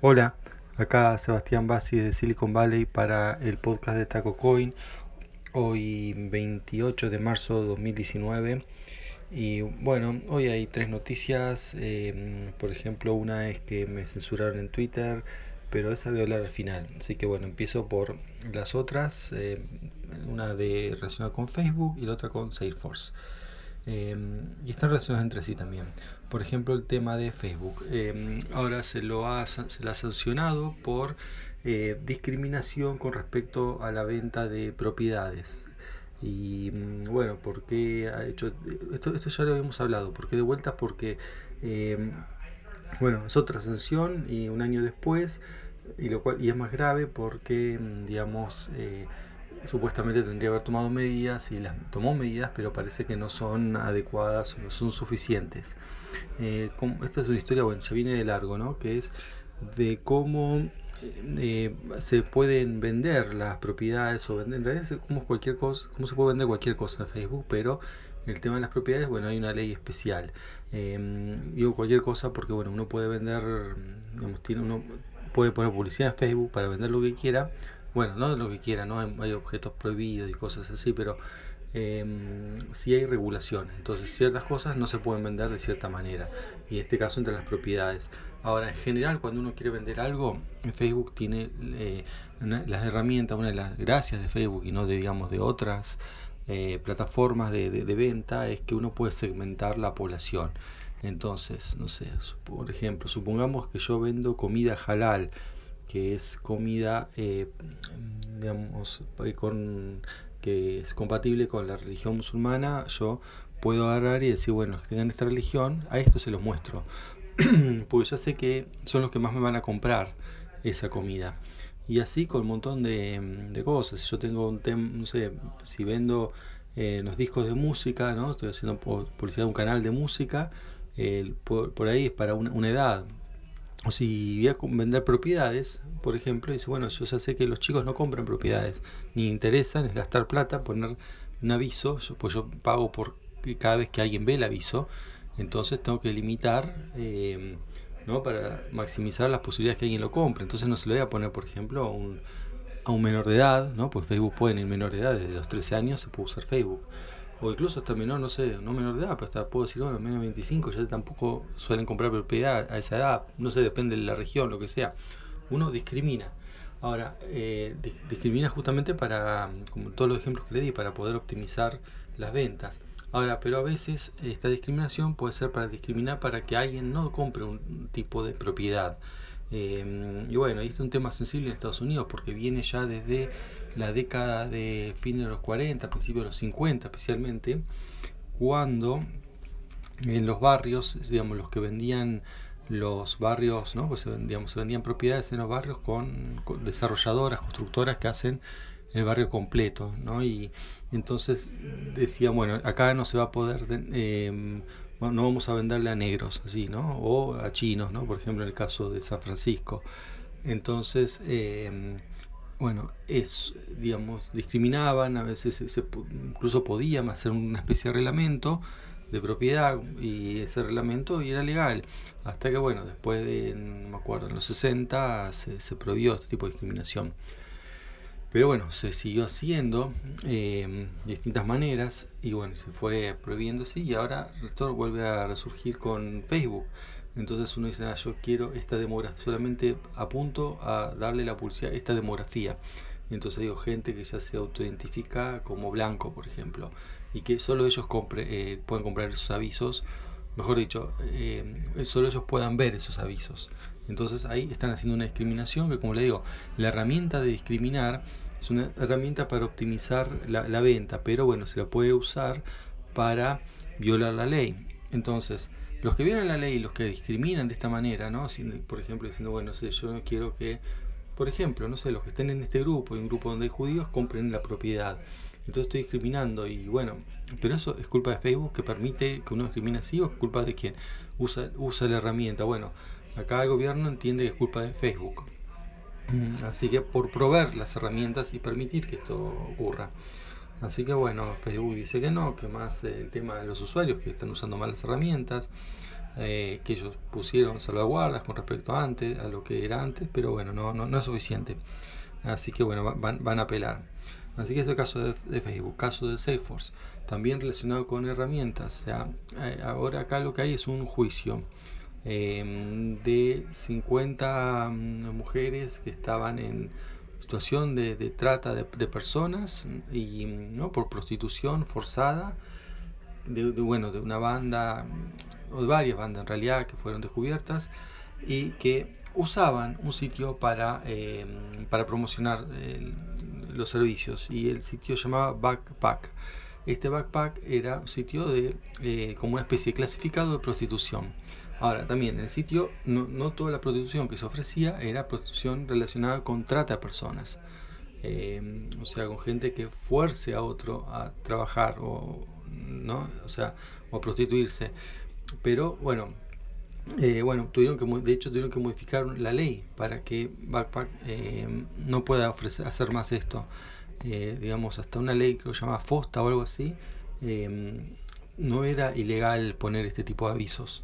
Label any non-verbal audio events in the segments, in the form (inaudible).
Hola, acá Sebastián Bassi de Silicon Valley para el podcast de Taco Coin. Hoy 28 de marzo de 2019. Y bueno, hoy hay tres noticias. eh, por ejemplo, una es que me censuraron en Twitter, pero esa voy a hablar al final. Así que bueno, empiezo por las otras. eh, una de relacionada con Facebook y la otra con Salesforce. Eh, y están relacionadas entre sí también. Por ejemplo, el tema de Facebook. Eh, ahora se lo ha, se lo ha sancionado por eh, discriminación con respecto a la venta de propiedades. Y mm, bueno, ¿por qué ha hecho esto? Esto ya lo habíamos hablado. ¿Por qué de vuelta? Porque eh, bueno, es otra sanción y un año después y lo cual y es más grave porque mm, digamos eh, supuestamente tendría que haber tomado medidas y las tomó medidas pero parece que no son adecuadas o no son suficientes. Eh, esta es una historia bueno ya viene de largo no que es de cómo eh, se pueden vender las propiedades o vender en realidad es como cualquier cosa cómo se puede vender cualquier cosa en Facebook pero el tema de las propiedades bueno hay una ley especial. Eh, digo cualquier cosa porque bueno uno puede vender digamos, tiene uno puede poner publicidad en Facebook para vender lo que quiera. Bueno, no lo que quiera, ¿no? Hay, objetos prohibidos y cosas así, pero eh, sí hay regulaciones. Entonces, ciertas cosas no se pueden vender de cierta manera. Y en este caso, entre las propiedades. Ahora, en general, cuando uno quiere vender algo, Facebook tiene eh, una, las herramientas, una de las gracias de Facebook y no de, digamos, de otras eh, plataformas de, de, de venta, es que uno puede segmentar la población. Entonces, no sé, por ejemplo, supongamos que yo vendo comida halal, que es comida, eh, digamos, eh, que es compatible con la religión musulmana, yo puedo agarrar y decir, bueno, que tengan esta religión, a esto se los muestro. (clears throat) Porque ya sé que son los que más me van a comprar esa comida. Y así con un montón de, de cosas. Yo tengo un tema, no sé, si vendo eh, los discos de música, ¿no? Estoy haciendo publicidad de un canal de música, eh, por, por, ahí es para una, una, edad. O si voy a vender propiedades, por ejemplo, dice, bueno, yo ya sé que los chicos no compran propiedades, ni interesan, es gastar plata, poner un aviso, yo, pues yo pago por cada vez que alguien ve el aviso, entonces tengo que limitar, eh, ¿no? Para maximizar las posibilidades que alguien lo compre. Entonces no se lo voy a poner, por ejemplo, a un, a un menor de edad, ¿no? Pues Facebook puede ir menor de edad, desde los 13 años se puede usar Facebook o incluso hasta menor, no sé, no menor de edad, pero hasta puedo decir, bueno, menos de 25, ya tampoco suelen comprar propiedad a esa edad, no sé, depende de la región, lo que sea. Uno discrimina. Ahora, eh, discrimina justamente para, como todos los ejemplos que le di, para poder optimizar las ventas. Ahora, pero a veces esta discriminación puede ser para discriminar para que alguien no compre un tipo de propiedad. Eh, y bueno, este es un tema sensible en Estados Unidos porque viene ya desde la década de fines de los 40, principios de los 50 especialmente, cuando en los barrios, digamos, los que vendían los barrios, ¿no? Pues digamos, se vendían propiedades en los barrios con, con desarrolladoras, constructoras que hacen el barrio completo, ¿no? Y entonces decían, bueno, acá no se va a poder, eh, no vamos a venderle a negros, así, ¿no? O a chinos, ¿no? Por ejemplo, en el caso de San Francisco. Entonces, eh, bueno, es, digamos, discriminaban, a veces se, incluso podían hacer una especie de reglamento de propiedad y ese reglamento era legal. Hasta que, bueno, después de, no me acuerdo, en los 60 se, se prohibió este tipo de discriminación. Pero bueno, se siguió haciendo de distintas maneras y bueno, se fue prohibiendo así y ahora esto vuelve a resurgir con Facebook. Entonces uno dice, ah, yo quiero esta demografía, solamente apunto a darle la publicidad a esta demografía. Entonces digo, gente que ya se autoidentifica como blanco, por ejemplo, y que solo ellos compre, eh, pueden comprar esos avisos, mejor dicho, eh, solo ellos puedan ver esos avisos. Entonces ahí están haciendo una discriminación que, como le digo, la herramienta de discriminar es una herramienta para optimizar la, venta, pero bueno, se la puede usar para violar la ley. Entonces, los que violan la ley, los que discriminan de esta manera, ¿no? por ejemplo, diciendo, bueno, no sé, yo no quiero que, por ejemplo, no sé, los que estén en este grupo, en un grupo donde hay judíos, compren la propiedad. Entonces estoy discriminando y bueno, pero eso es culpa de Facebook que permite que uno discrimine así o es culpa de quien usa, usa la herramienta. Bueno, acá el gobierno entiende que es culpa de Facebook. Así que por proveer las herramientas y permitir que esto ocurra. Así que bueno, Facebook dice que no, que más el tema de los usuarios que están usando mal las herramientas. eh, que ellos pusieron salvaguardas con respecto a antes, a lo que era antes, pero bueno, no, no, no es suficiente. Así que bueno, van, a apelar. Así que este es el caso de, Facebook, caso de Salesforce, también relacionado con herramientas. O sea, eh, ahora acá lo que hay es un juicio eh, de 50 mm, mujeres que estaban en situación de, trata de, personas y no por prostitución forzada de, de, bueno de una banda o de varias bandas en realidad que fueron descubiertas y que usaban un sitio para, eh, para promocionar eh, los servicios y el sitio se llamaba Backpack. Este Backpack era un sitio de eh, como una especie de clasificado de prostitución. Ahora, también en el sitio no, no, toda la prostitución que se ofrecía era prostitución relacionada con trata de personas. Eh, o sea, con gente que fuerce a otro a trabajar o, ¿no? o, sea, o a prostituirse. Pero bueno, eh, bueno, tuvieron que, de hecho tuvieron que modificar la ley para que Backpack eh, no pueda ofrecer, hacer más esto. Eh, digamos, hasta una ley que se llama FOSTA o algo así, eh, no era ilegal poner este tipo de avisos.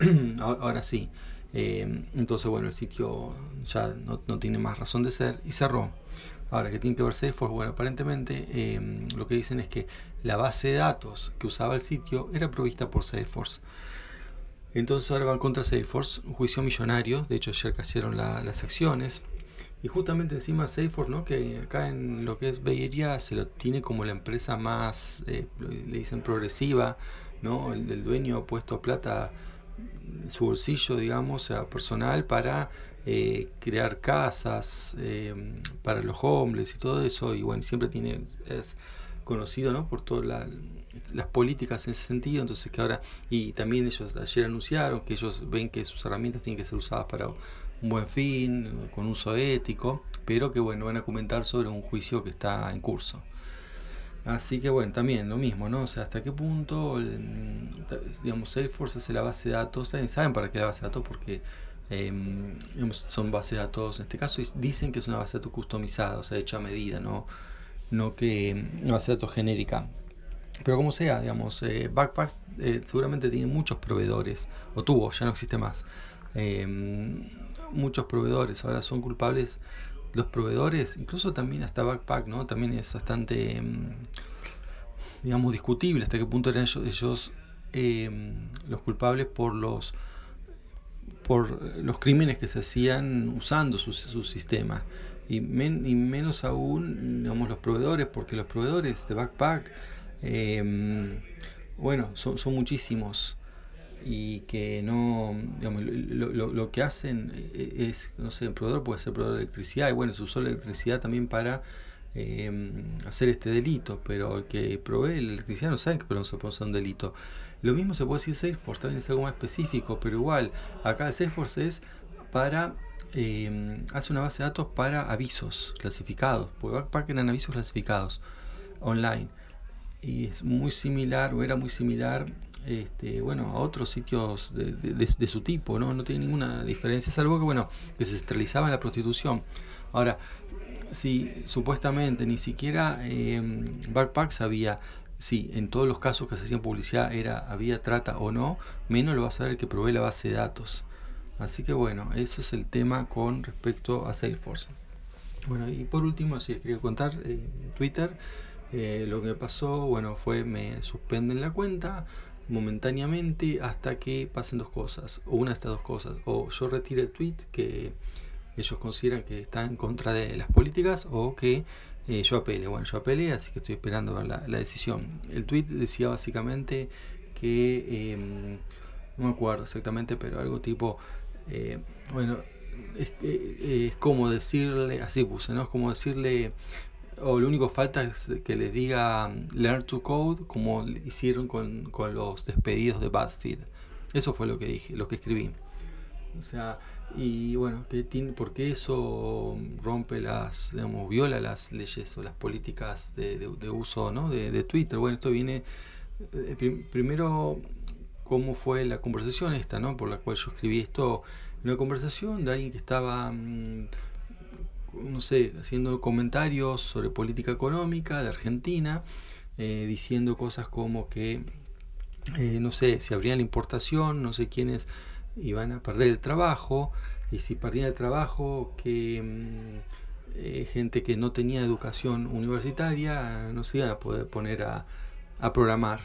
(clears throat) Ahora sí. Eh, entonces, bueno, el sitio ya no, tiene más razón de ser y cerró. Ahora, ¿qué tiene que ver Salesforce? Bueno, aparentemente eh, lo que dicen es que la base de datos que usaba el sitio era provista por Salesforce. Entonces ahora van contra Salesforce, un juicio millonario, de hecho ayer cayeron la, las acciones. Y justamente encima Salesforce, ¿no? que acá en lo que es Bay se lo tiene como la empresa más, eh, le dicen progresiva, ¿no? el, el dueño ha puesto plata su bolsillo, digamos, personal para eh, crear casas eh, para los homeless y todo eso. Y bueno, siempre tiene, es conocido ¿no? por todas la, las políticas en ese sentido. Entonces, que ahora, y también ellos ayer anunciaron que ellos ven que sus herramientas tienen que ser usadas para un buen fin, con uso ético, pero que bueno, van a comentar sobre un juicio que está en curso. Así que bueno, también lo mismo, ¿no? O sea, hasta qué punto, el, digamos, Salesforce hace la base de datos, saben para qué la base de datos porque eh, son bases de datos, en este caso dicen que es una base de datos customizada, o sea, hecha a medida, no, no que una base de datos genérica. Pero como sea, digamos, eh, Backpack eh, seguramente tiene muchos proveedores, o tuvo, ya no existe más. Eh, muchos proveedores ahora son culpables los proveedores, incluso también hasta Backpack, ¿no? También es bastante, digamos, discutible hasta qué punto eran ellos, ellos eh, los culpables por los por los crímenes que se hacían usando su, su sistema y, men, y, menos aún digamos los proveedores porque los proveedores de Backpack eh, bueno son, son muchísimos y que no, digamos, lo, lo, lo, que hacen es, no sé, el proveedor puede ser proveedor de electricidad y bueno, se usó la electricidad también para eh, hacer este delito, pero el que provee la electricidad no sabe que hacer un delito. Lo mismo se puede decir Salesforce, también es algo más específico, pero igual, acá el Salesforce es para eh, hace una base de datos para avisos clasificados, porque Backpack eran avisos clasificados online y es muy similar o era muy similar este, bueno, a otros sitios de, su tipo, ¿no? No tiene ninguna diferencia, salvo que, bueno, que se centralizaba en la prostitución. Ahora, si supuestamente ni siquiera eh, Backpack sabía si en todos los casos que se hacían publicidad era había trata o no, menos lo va a saber el que provee la base de datos. Así que bueno, eso es el tema con respecto a Salesforce. Bueno, y por último, si les quería contar, eh, Twitter, eh, lo que pasó, bueno, fue me suspenden la cuenta, momentáneamente hasta que pasen dos cosas, o una de estas dos cosas, o yo retire el tweet que ellos consideran que está en contra de las políticas, o que eh, yo apele. Bueno, yo apelé, así que estoy esperando la, la decisión. El tweet decía básicamente que, eh, no me acuerdo exactamente, pero algo tipo, eh, bueno, es, es, como decirle, así puse, ¿no? Es como decirle o lo único falta es que les diga learn to code como hicieron con, con los despedidos de BuzzFeed. Eso fue lo que dije, lo que escribí. O sea, y bueno, que tiene, porque eso rompe las, digamos, viola las leyes o las políticas de, de, uso ¿no? de, de, Twitter. Bueno, esto viene eh, prim, primero cómo fue la conversación esta, ¿no? Por la cual yo escribí esto, una conversación de alguien que estaba mmm, no sé, haciendo comentarios sobre política económica de Argentina, eh, diciendo cosas como que eh, no sé, si habría la importación, no sé quiénes iban a perder el trabajo, y si perdían el trabajo, que mm, eh, gente que no tenía educación universitaria no se iban a poder poner a, a programar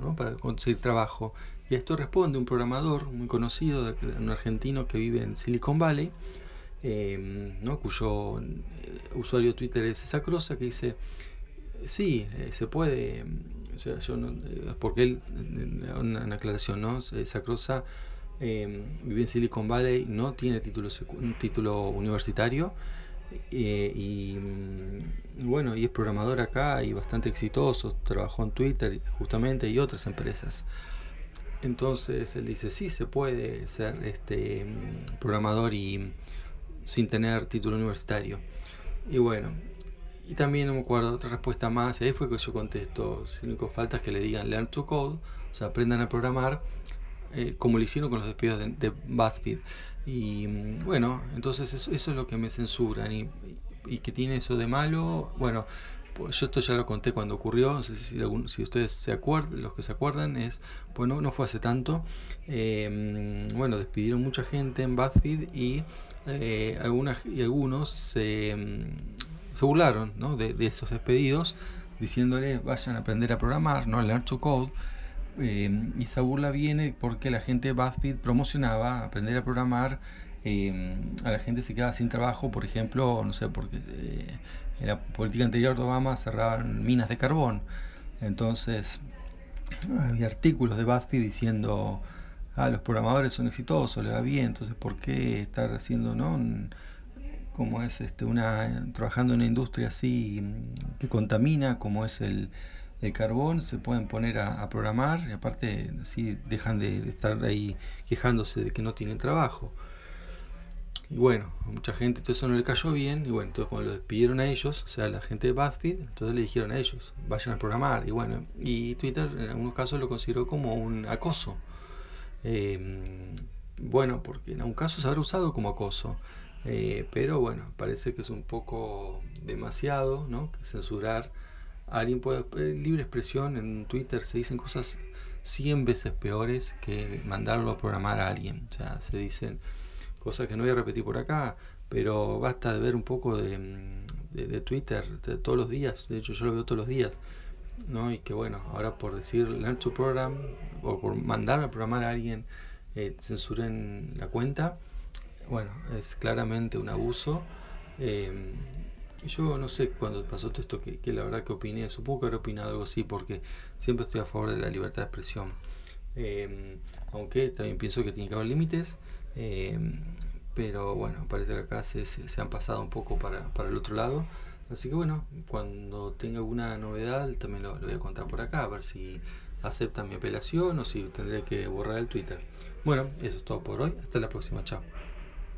¿no? para conseguir trabajo. Y esto responde un programador muy conocido, un argentino que vive en Silicon Valley, eh, ¿no? cuyo usuario Twitter es esa crosa que dice, sí, se puede, o sea, yo no, porque él, una, una aclaración, ¿no? Sacrosa eh, vive en Silicon Valley, no tiene título, título universitario eh, y bueno, y es programador acá y bastante exitoso, trabajó en Twitter justamente y otras empresas. Entonces él dice, sí, se puede ser este programador y sin tener título universitario. Y bueno, y también no me acuerdo otra respuesta más, ahí fue que yo contesto, si único falta es que le digan learn to code, o sea, aprendan a programar, eh, como lo hicieron con los despidos de, de BuzzFeed. Y mm, bueno, entonces eso, eso, es lo que me censuran y, y que tiene eso de malo, bueno, yo esto ya lo conté cuando ocurrió, no sé si, ustedes se acuerdan, los que se acuerdan, es, bueno, no fue hace tanto, eh, bueno, despidieron mucha gente en BuzzFeed y, eh, algunas, y algunos se, se burlaron ¿no? de, esos despedidos, diciéndole vayan a aprender a programar, no learn to code, eh, y esa burla viene porque la gente de BuzzFeed promocionaba aprender a programar, eh, a la gente se quedaba sin trabajo, por ejemplo, no sé, porque eh, en la política anterior de Obama cerraban minas de carbón. Entonces, había artículos de BuzzFeed diciendo, ah, los programadores son exitosos, le va bien, entonces, ¿por qué estar haciendo, no? como es este una trabajando en una industria así que contamina como es el, el carbón se pueden poner a, programar y aparte así dejan de, de, estar ahí quejándose de que no tienen trabajo y bueno, mucha gente todo eso no le cayó bien y bueno, entonces cuando lo despidieron a ellos, o sea, la gente de BuzzFeed, entonces le dijeron a ellos, vayan a programar y bueno, y Twitter en algunos casos lo consideró como un acoso. Eh, bueno, porque en algún caso se habrá usado como acoso, eh, pero bueno, parece que es un poco demasiado, ¿no? Censurar a alguien puede, eh, libre expresión en Twitter se dicen cosas 100 veces peores que mandarlo a programar a alguien, o sea, se dicen cosas que no voy a repetir por acá, pero basta de ver un poco de, de, de Twitter todos los días, de hecho yo lo veo todos los días, ¿no? Y que bueno, ahora por decir learn to program o por mandar a programar a alguien eh, censuren la cuenta, bueno, es claramente un abuso. Eh, yo no sé cuando pasó todo esto que, que, la verdad que opiné, supongo que habré opinado algo así porque siempre estoy a favor de la libertad de expresión. Eh, aunque también pienso que tiene que haber límites eh, pero bueno, parece que acá se, se, se, han pasado un poco para, para el otro lado. Así que bueno, cuando tenga alguna novedad también lo, lo, voy a contar por acá, a ver si aceptan mi apelación o si tendré que borrar el Twitter. Bueno, eso es todo por hoy. Hasta la próxima. Chao.